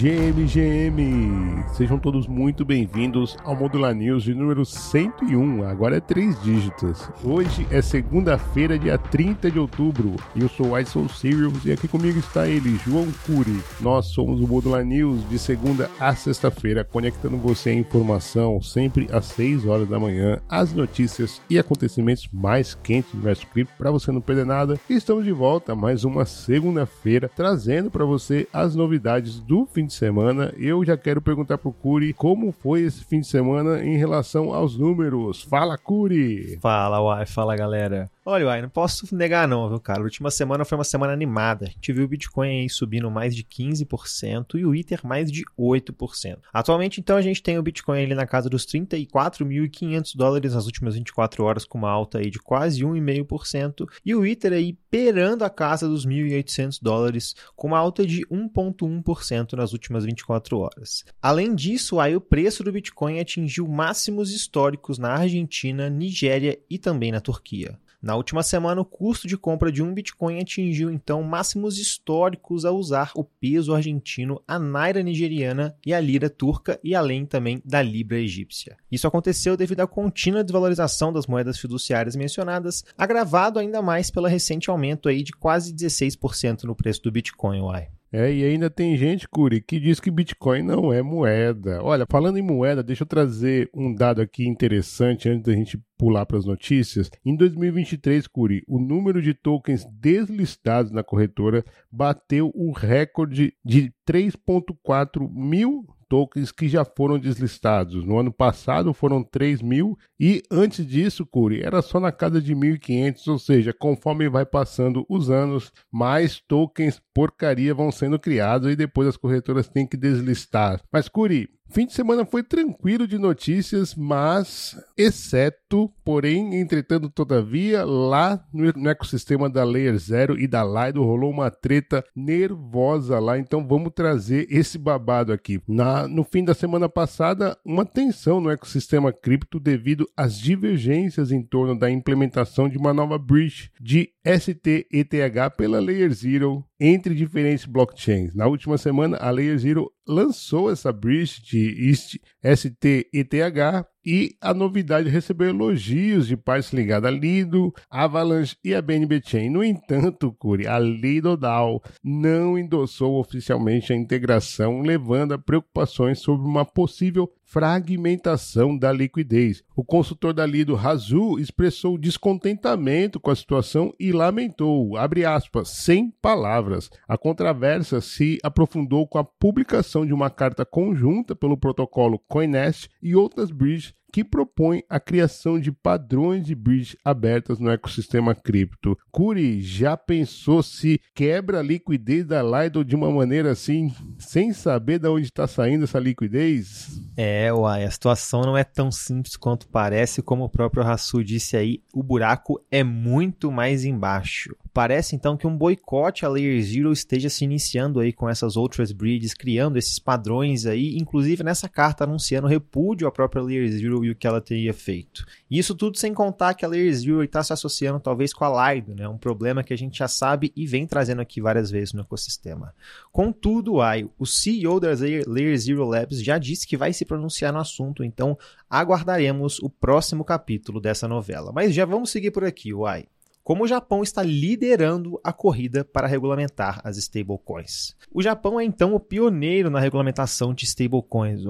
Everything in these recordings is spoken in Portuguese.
GM, GM! Sejam todos muito bem-vindos ao Modular News de número 101, agora é três dígitos. Hoje é segunda-feira, dia 30 de outubro, eu sou o ISO Sirius e aqui comigo está ele, João Cury. Nós somos o Modular News de segunda a sexta-feira, conectando você à informação sempre às 6 horas da manhã, as notícias e acontecimentos mais quentes do universo cripto para você não perder nada. E estamos de volta mais uma segunda-feira, trazendo para você as novidades do fim de semana. Eu já quero perguntar pro Curi como foi esse fim de semana em relação aos números. Fala, Curi! Fala, uai, fala galera. Olha, uai, não posso negar não, viu, cara? A última semana foi uma semana animada. A gente viu o Bitcoin subindo mais de 15% e o Ether mais de 8%. Atualmente, então, a gente tem o Bitcoin ali na casa dos 34.500 dólares nas últimas 24 horas, com uma alta aí de quase 1,5%, e o Ether aí perando a casa dos 1.800 dólares, com uma alta de 1,1% nas últimas 24 horas. Além disso, aí o preço do Bitcoin atingiu máximos históricos na Argentina, Nigéria e também na Turquia. Na última semana, o custo de compra de um Bitcoin atingiu então máximos históricos ao usar o peso argentino, a naira nigeriana e a lira turca e além também da libra egípcia. Isso aconteceu devido à contínua desvalorização das moedas fiduciárias mencionadas, agravado ainda mais pelo recente aumento aí de quase 16% no preço do Bitcoin. Uai. É, e ainda tem gente, Curi, que diz que Bitcoin não é moeda. Olha, falando em moeda, deixa eu trazer um dado aqui interessante antes da gente pular para as notícias. Em 2023, Curi, o número de tokens deslistados na corretora bateu o recorde de 3,4 mil tokens que já foram deslistados. No ano passado foram 3 mil e antes disso, Curi, era só na casa de 1.500, ou seja, conforme vai passando os anos, mais tokens porcaria vão sendo criados e depois as corretoras têm que deslistar. Mas, Curi, Fim de semana foi tranquilo de notícias, mas exceto, porém, entretanto, todavia, lá no, ecossistema da Layer Zero e da Lido rolou uma treta nervosa lá, então vamos trazer esse babado aqui. Na, no fim da semana passada, uma tensão no ecossistema cripto devido às divergências em torno da implementação de uma nova bridge de STETH pela Layer Zero entre diferentes blockchains. Na última semana, a Layer Zero lançou essa bridge de STETH e a novidade recebeu elogios de partes ligadas a Lido, Avalanche e a BNB Chain. No entanto, Curi, a Lido DAO não endossou oficialmente a integração, levando a preocupações sobre uma possível fragmentação da liquidez. O consultor da Lido, Razu, expressou descontentamento com a situação e lamentou, abre aspas, sem palavras. A controvérsia se aprofundou com a publicação de uma carta conjunta pelo protocolo Coinest e outras bridges que propõe a criação de padrões de bridge abertas no ecossistema cripto. Curi, já pensou se quebra a liquidez da Lido de uma maneira assim, sem saber de onde está saindo essa liquidez? É, uai, a situação não é tão simples quanto parece, como o próprio Rassu disse aí, o buraco é muito mais embaixo. Parece então que um boicote à Layer Zero esteja se iniciando aí com essas outras bridges, criando esses padrões aí, inclusive nessa carta anunciando repúdio à própria Layer Zero e o que ela teria feito. Isso tudo sem contar que a Layer Zero está se associando talvez com a Lido, né? um problema que a gente já sabe e vem trazendo aqui várias vezes no ecossistema. Contudo, o CEO da Layer Zero Labs já disse que vai se pronunciar no assunto, então aguardaremos o próximo capítulo dessa novela. Mas já vamos seguir por aqui, Uai como o Japão está liderando a corrida para regulamentar as stablecoins. O Japão é então o pioneiro na regulamentação de stablecoins.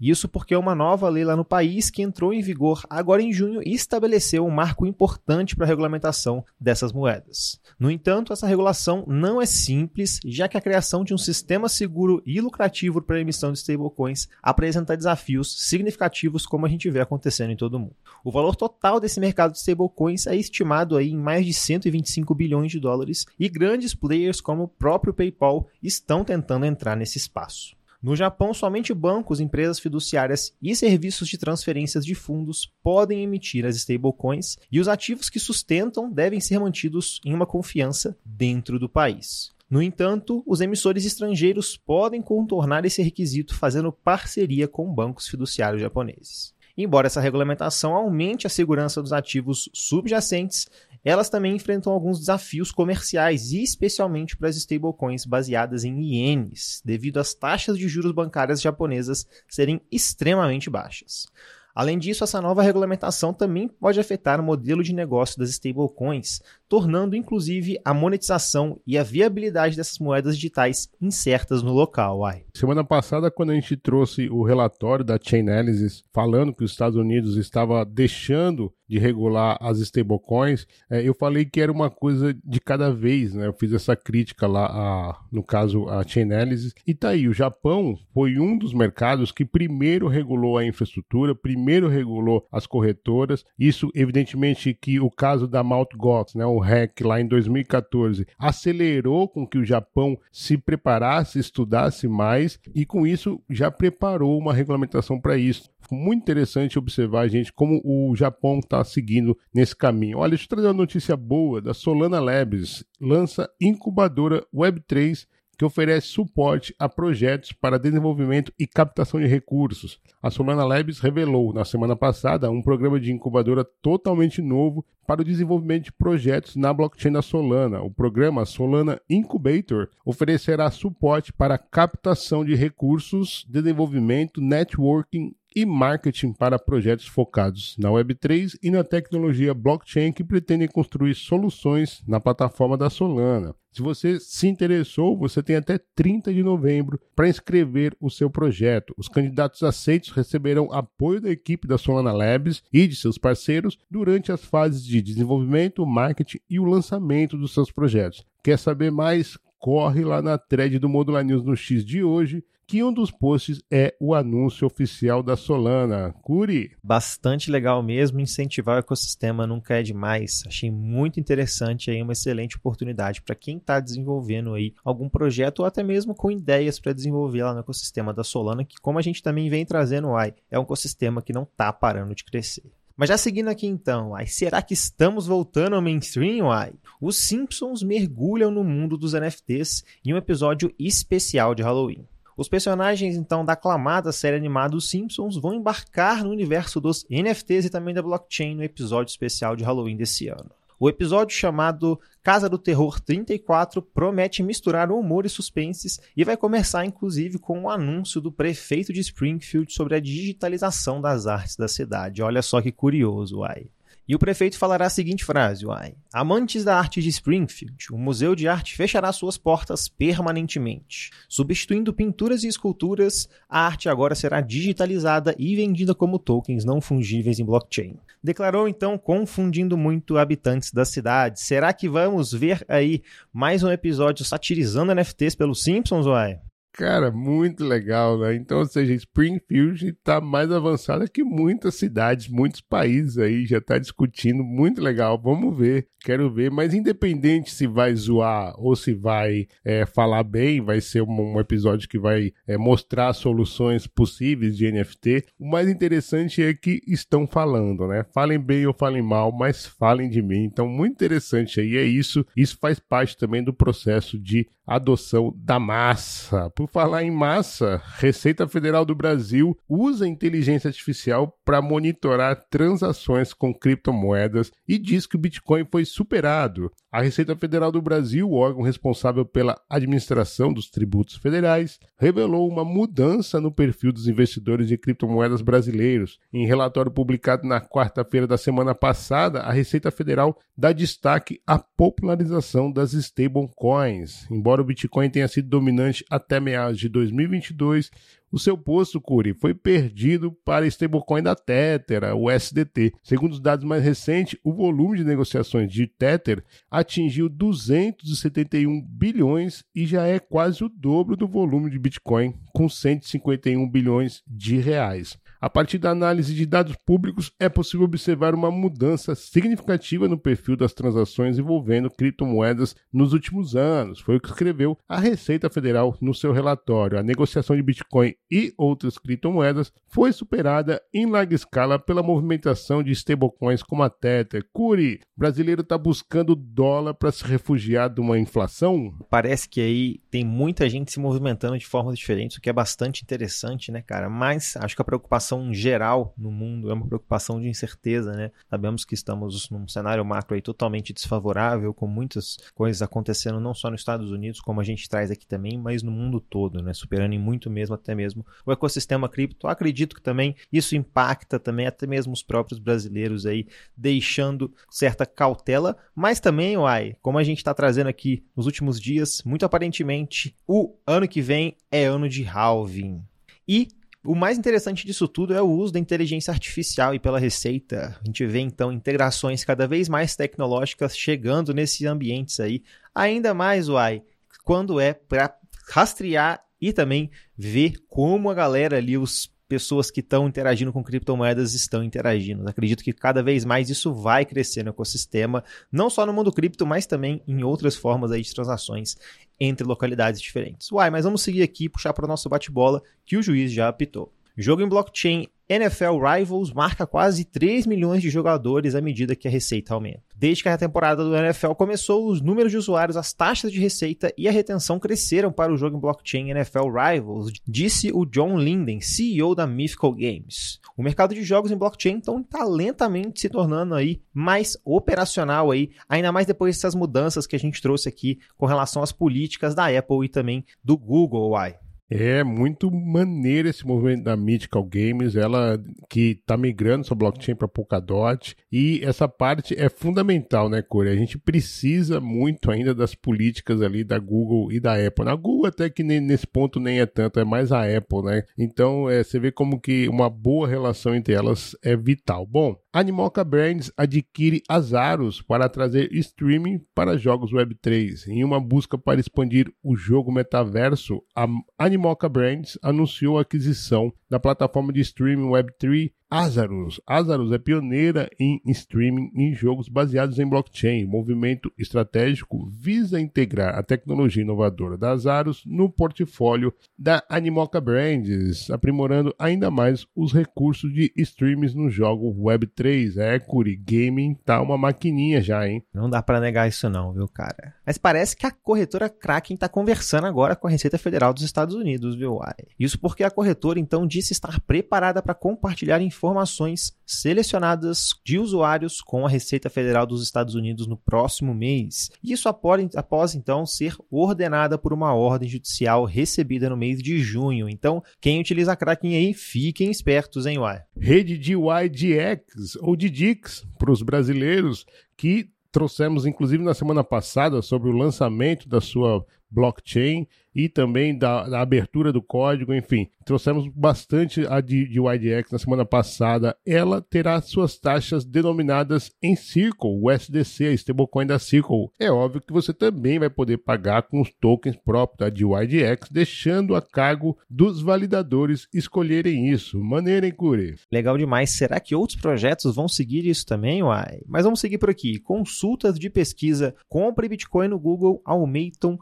Isso porque uma nova lei lá no país que entrou em vigor agora em junho estabeleceu um marco importante para a regulamentação dessas moedas. No entanto, essa regulação não é simples, já que a criação de um sistema seguro e lucrativo para a emissão de stablecoins apresenta desafios significativos como a gente vê acontecendo em todo o mundo. O valor total desse mercado de stablecoins é estimado aí em mais de de 125 bilhões de dólares e grandes players como o próprio PayPal estão tentando entrar nesse espaço. No Japão, somente bancos, empresas fiduciárias e serviços de transferências de fundos podem emitir as stablecoins e os ativos que sustentam devem ser mantidos em uma confiança dentro do país. No entanto, os emissores estrangeiros podem contornar esse requisito fazendo parceria com bancos fiduciários japoneses. Embora essa regulamentação aumente a segurança dos ativos subjacentes, elas também enfrentam alguns desafios comerciais, especialmente para as stablecoins baseadas em ienes, devido às taxas de juros bancárias japonesas serem extremamente baixas. Além disso, essa nova regulamentação também pode afetar o modelo de negócio das stablecoins, tornando inclusive a monetização e a viabilidade dessas moedas digitais incertas no local. Semana passada, quando a gente trouxe o relatório da Chainalysis falando que os Estados Unidos estava deixando de regular as stablecoins, é, eu falei que era uma coisa de cada vez, né? Eu fiz essa crítica lá, a, no caso, a Chainalysis. E tá aí, o Japão foi um dos mercados que primeiro regulou a infraestrutura, primeiro regulou as corretoras. Isso, evidentemente, que o caso da Mt. Gox, né, o REC, lá em 2014, acelerou com que o Japão se preparasse, estudasse mais e, com isso, já preparou uma regulamentação para isso muito interessante observar, gente, como o Japão está seguindo nesse caminho. Olha, deixa eu trazer uma notícia boa da Solana Labs. Lança incubadora Web3 que oferece suporte a projetos para desenvolvimento e captação de recursos. A Solana Labs revelou na semana passada um programa de incubadora totalmente novo para o desenvolvimento de projetos na blockchain da Solana. O programa Solana Incubator oferecerá suporte para captação de recursos, desenvolvimento, networking e marketing para projetos focados na Web3 e na tecnologia blockchain que pretendem construir soluções na plataforma da Solana. Se você se interessou, você tem até 30 de novembro para inscrever o seu projeto. Os candidatos aceitos receberão apoio da equipe da Solana Labs e de seus parceiros durante as fases de desenvolvimento, marketing e o lançamento dos seus projetos. Quer saber mais? Corre lá na thread do Modular News no X de hoje que um dos posts é o anúncio oficial da Solana. Curi. Bastante legal mesmo, incentivar o ecossistema nunca é demais. Achei muito interessante aí, uma excelente oportunidade para quem está desenvolvendo aí algum projeto ou até mesmo com ideias para desenvolver lá no ecossistema da Solana, que como a gente também vem trazendo, ai, é um ecossistema que não está parando de crescer. Mas já seguindo aqui então, ai, será que estamos voltando ao mainstream? Ai? Os Simpsons mergulham no mundo dos NFTs em um episódio especial de Halloween. Os personagens, então, da aclamada série animada Os Simpsons vão embarcar no universo dos NFTs e também da blockchain no episódio especial de Halloween desse ano. O episódio chamado Casa do Terror 34 promete misturar humor e suspenses e vai começar inclusive com o um anúncio do prefeito de Springfield sobre a digitalização das artes da cidade. Olha só que curioso, uai. E o prefeito falará a seguinte frase, uai. Amantes da arte de Springfield, o Museu de Arte fechará suas portas permanentemente. Substituindo pinturas e esculturas, a arte agora será digitalizada e vendida como tokens não fungíveis em blockchain. Declarou então confundindo muito habitantes da cidade. Será que vamos ver aí mais um episódio satirizando NFTs pelos Simpsons, uai? Cara, muito legal, né? Então, ou seja, Springfield está mais avançada que muitas cidades, muitos países aí já está discutindo. Muito legal, vamos ver, quero ver. Mas independente se vai zoar ou se vai é, falar bem, vai ser um, um episódio que vai é, mostrar soluções possíveis de NFT. O mais interessante é que estão falando, né? Falem bem ou falem mal, mas falem de mim. Então, muito interessante aí é isso. Isso faz parte também do processo de adoção da massa. Por falar em massa, Receita Federal do Brasil usa inteligência artificial para monitorar transações com criptomoedas e diz que o Bitcoin foi superado. A Receita Federal do Brasil, órgão responsável pela administração dos tributos federais, revelou uma mudança no perfil dos investidores de criptomoedas brasileiros. Em relatório publicado na quarta-feira da semana passada, a Receita Federal dá destaque à popularização das stablecoins. Embora o Bitcoin tenha sido dominante até meados de 2022, o seu posto, Curi, foi perdido para a stablecoin da Tether, o SDT. Segundo os dados mais recentes, o volume de negociações de Tether atingiu 271 bilhões e já é quase o dobro do volume de Bitcoin, com 151 bilhões de reais. A partir da análise de dados públicos, é possível observar uma mudança significativa no perfil das transações envolvendo criptomoedas nos últimos anos. Foi o que escreveu a Receita Federal no seu relatório. A negociação de Bitcoin e outras criptomoedas foi superada em larga escala pela movimentação de stablecoins como a Tether. Curi, brasileiro está buscando dólar para se refugiar de uma inflação? Parece que aí tem muita gente se movimentando de formas diferentes, o que é bastante interessante, né, cara? Mas acho que a preocupação preocupação geral no mundo, é uma preocupação de incerteza, né? Sabemos que estamos num cenário macro aí totalmente desfavorável, com muitas coisas acontecendo não só nos Estados Unidos, como a gente traz aqui também, mas no mundo todo, né? Superando em muito mesmo até mesmo o ecossistema cripto. Acredito que também isso impacta também até mesmo os próprios brasileiros aí, deixando certa cautela, mas também, uai, como a gente está trazendo aqui nos últimos dias, muito aparentemente, o ano que vem é ano de halving. E o mais interessante disso tudo é o uso da inteligência artificial e pela receita. A gente vê então integrações cada vez mais tecnológicas chegando nesses ambientes aí. Ainda mais, uai, quando é para rastrear e também ver como a galera ali, os pessoas que estão interagindo com criptomoedas estão interagindo. Acredito que cada vez mais isso vai crescer no ecossistema, não só no mundo cripto, mas também em outras formas aí de transações entre localidades diferentes. Uai, mas vamos seguir aqui e puxar para o nosso bate-bola que o juiz já apitou. Jogo em blockchain NFL Rivals marca quase 3 milhões de jogadores à medida que a receita aumenta. Desde que a temporada do NFL começou, os números de usuários, as taxas de receita e a retenção cresceram para o jogo em blockchain NFL Rivals, disse o John Linden, CEO da Mythical Games. O mercado de jogos em blockchain então está lentamente se tornando aí mais operacional aí, ainda mais depois dessas mudanças que a gente trouxe aqui com relação às políticas da Apple e também do Google. Uai. É muito maneiro esse movimento da Mythical Games, ela que está migrando sua blockchain para Polkadot e essa parte é fundamental, né, Corey? A gente precisa muito ainda das políticas ali da Google e da Apple. Na Google até que nem, nesse ponto nem é tanto, é mais a Apple, né? Então é, você vê como que uma boa relação entre elas é vital. Bom, Animoca Brands adquire Azaros para trazer streaming para jogos Web3. Em uma busca para expandir o jogo metaverso, a Animoca Brands anunciou a aquisição da plataforma de streaming Web3 Azarus. Azarus é pioneira em streaming em jogos baseados em blockchain. O movimento estratégico visa integrar a tecnologia inovadora da Azarus no portfólio da Animoca Brands, aprimorando ainda mais os recursos de streams no jogo Web3. É, Curi, gaming tá uma maquininha já, hein? Não dá para negar isso não, viu, cara? Mas parece que a corretora Kraken tá conversando agora com a Receita Federal dos Estados Unidos, viu? Isso porque a corretora então disse estar preparada para compartilhar informações informações selecionadas de usuários com a Receita Federal dos Estados Unidos no próximo mês. Isso após, após então ser ordenada por uma ordem judicial recebida no mês de junho. Então, quem utiliza Kraken aí, fiquem espertos, hein, Uai? Rede DYDX ou DDX para os brasileiros que trouxemos inclusive na semana passada sobre o lançamento da sua blockchain e também da, da, abertura do código, enfim, trouxemos bastante a de, de YDX na semana passada. Ela terá suas taxas denominadas em Circle, o SDC, a stablecoin da Circle. É óbvio que você também vai poder pagar com os tokens próprios da de YDX, deixando a cargo dos validadores escolherem isso. Maneira, hein, Curi? Legal demais. Será que outros projetos vão seguir isso também, uai? Mas vamos seguir por aqui. Consultas de pesquisa Compre Bitcoin no Google aumentam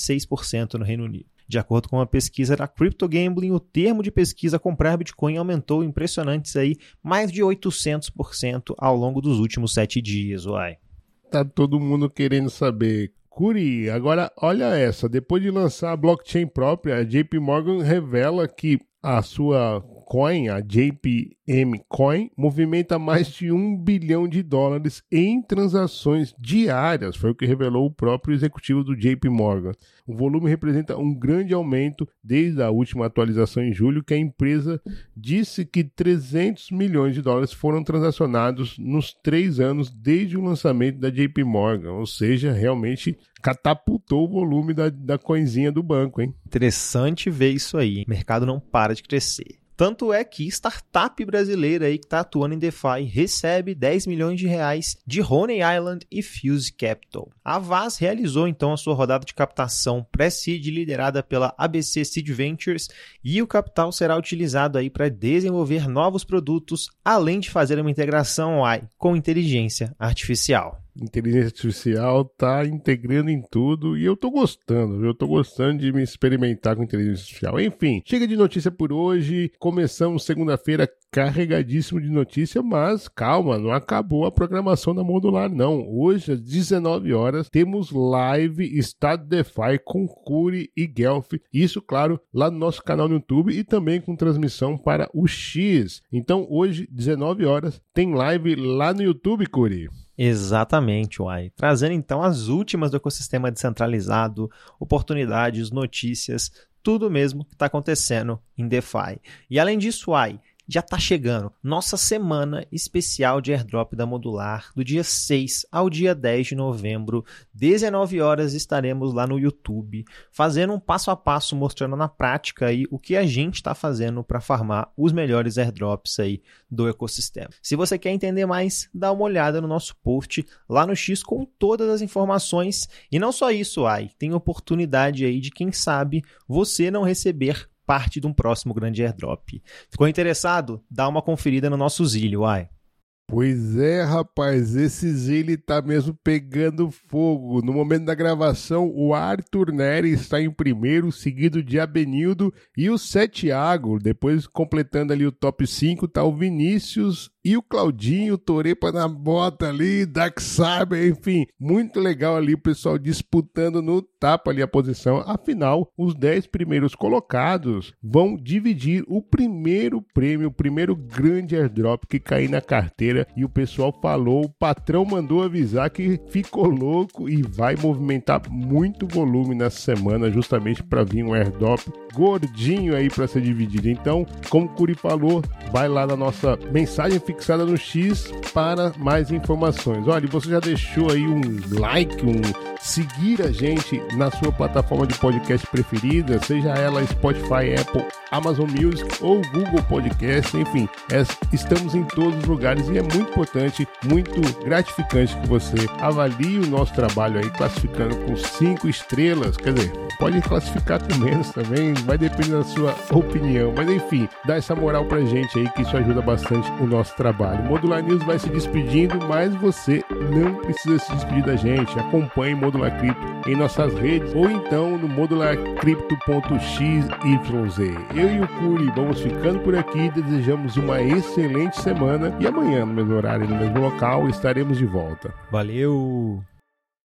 826% no Reino Unido. De acordo com uma pesquisa da Crypto Gambling, o termo de pesquisa comprar Bitcoin aumentou impressionantes aí mais de 800% ao longo dos últimos sete dias, uai. Tá todo mundo querendo saber. Curi, agora olha essa. Depois de lançar a blockchain própria, a JP Morgan revela que a sua coin, a JPM Coin, movimenta mais de um bilhão de dólares em transações diárias, foi o que revelou o próprio executivo do JP Morgan. O volume representa um grande aumento desde a última atualização em julho, que a empresa disse que 300 milhões de dólares foram transacionados nos três anos desde o lançamento da JP Morgan, ou seja, realmente catapultou o volume da, da coisinha do banco, hein? Interessante ver isso aí. O mercado não para de crescer. Tanto é que startup brasileira aí que está atuando em DeFi recebe 10 milhões de reais de Honey Island e Fuse Capital. A Vaz realizou então a sua rodada de captação pré-seed liderada pela ABC Seed Ventures e o capital será utilizado aí para desenvolver novos produtos, além de fazer uma integração AI com inteligência artificial. Inteligência artificial tá integrando em tudo e eu tô gostando, eu tô gostando de me experimentar com inteligência artificial. Enfim, chega de notícia por hoje. Começamos segunda-feira carregadíssimo de notícia, mas calma, não acabou a programação da Modular não. Hoje às 19 horas temos live Estado DeFi com Curi e Guelph. Isso, claro, lá no nosso canal no YouTube e também com transmissão para o X. Então, hoje 19 horas tem live lá no YouTube, Curi. Exatamente, Uai. Trazendo então as últimas do ecossistema descentralizado, oportunidades, notícias, tudo mesmo que está acontecendo em DeFi. E além disso, Uai, já está chegando nossa semana especial de airdrop da Modular, do dia 6 ao dia 10 de novembro, 19 horas estaremos lá no YouTube, fazendo um passo a passo, mostrando na prática aí o que a gente está fazendo para farmar os melhores airdrops aí do ecossistema. Se você quer entender mais, dá uma olhada no nosso post lá no X com todas as informações. E não só isso, ai, tem oportunidade aí de quem sabe você não receber parte de um próximo grande airdrop. Ficou interessado? Dá uma conferida no nosso Zilio, ai. Pois é, rapaz, esse Zilli tá mesmo pegando fogo. No momento da gravação, o Arthur Neri está em primeiro, seguido de Abenildo e o Setiago. Depois, completando ali o top 5, tá o Vinícius e o Claudinho, Torepa na bota ali, Dark Saber, enfim, muito legal ali o pessoal disputando no tapa ali a posição. Afinal, os 10 primeiros colocados vão dividir o primeiro prêmio, o primeiro grande airdrop que cair na carteira. E o pessoal falou, o patrão mandou avisar que ficou louco e vai movimentar muito volume nessa semana, justamente para vir um airdrop gordinho aí para ser dividido. Então, como o Curi falou, vai lá na nossa mensagem fixada no X para mais informações. Olha, você já deixou aí um like, um seguir a gente na sua plataforma de podcast preferida, seja ela Spotify, Apple, Amazon Music ou Google Podcast, enfim, é, estamos em todos os lugares e é muito importante, muito gratificante que você avalie o nosso trabalho aí, classificando com cinco estrelas, quer dizer, pode classificar com menos também, vai depender da sua opinião, mas enfim, dá essa moral pra gente aí que isso ajuda bastante o nosso trabalho. Modular News vai se despedindo, mas você não precisa se despedir da gente. Acompanhe Modular Cripto em nossas redes ou então no modularcrypto.xyz. Eu e o Curi vamos ficando por aqui, desejamos uma excelente semana e amanhã, no mesmo horário e no mesmo local, estaremos de volta. Valeu!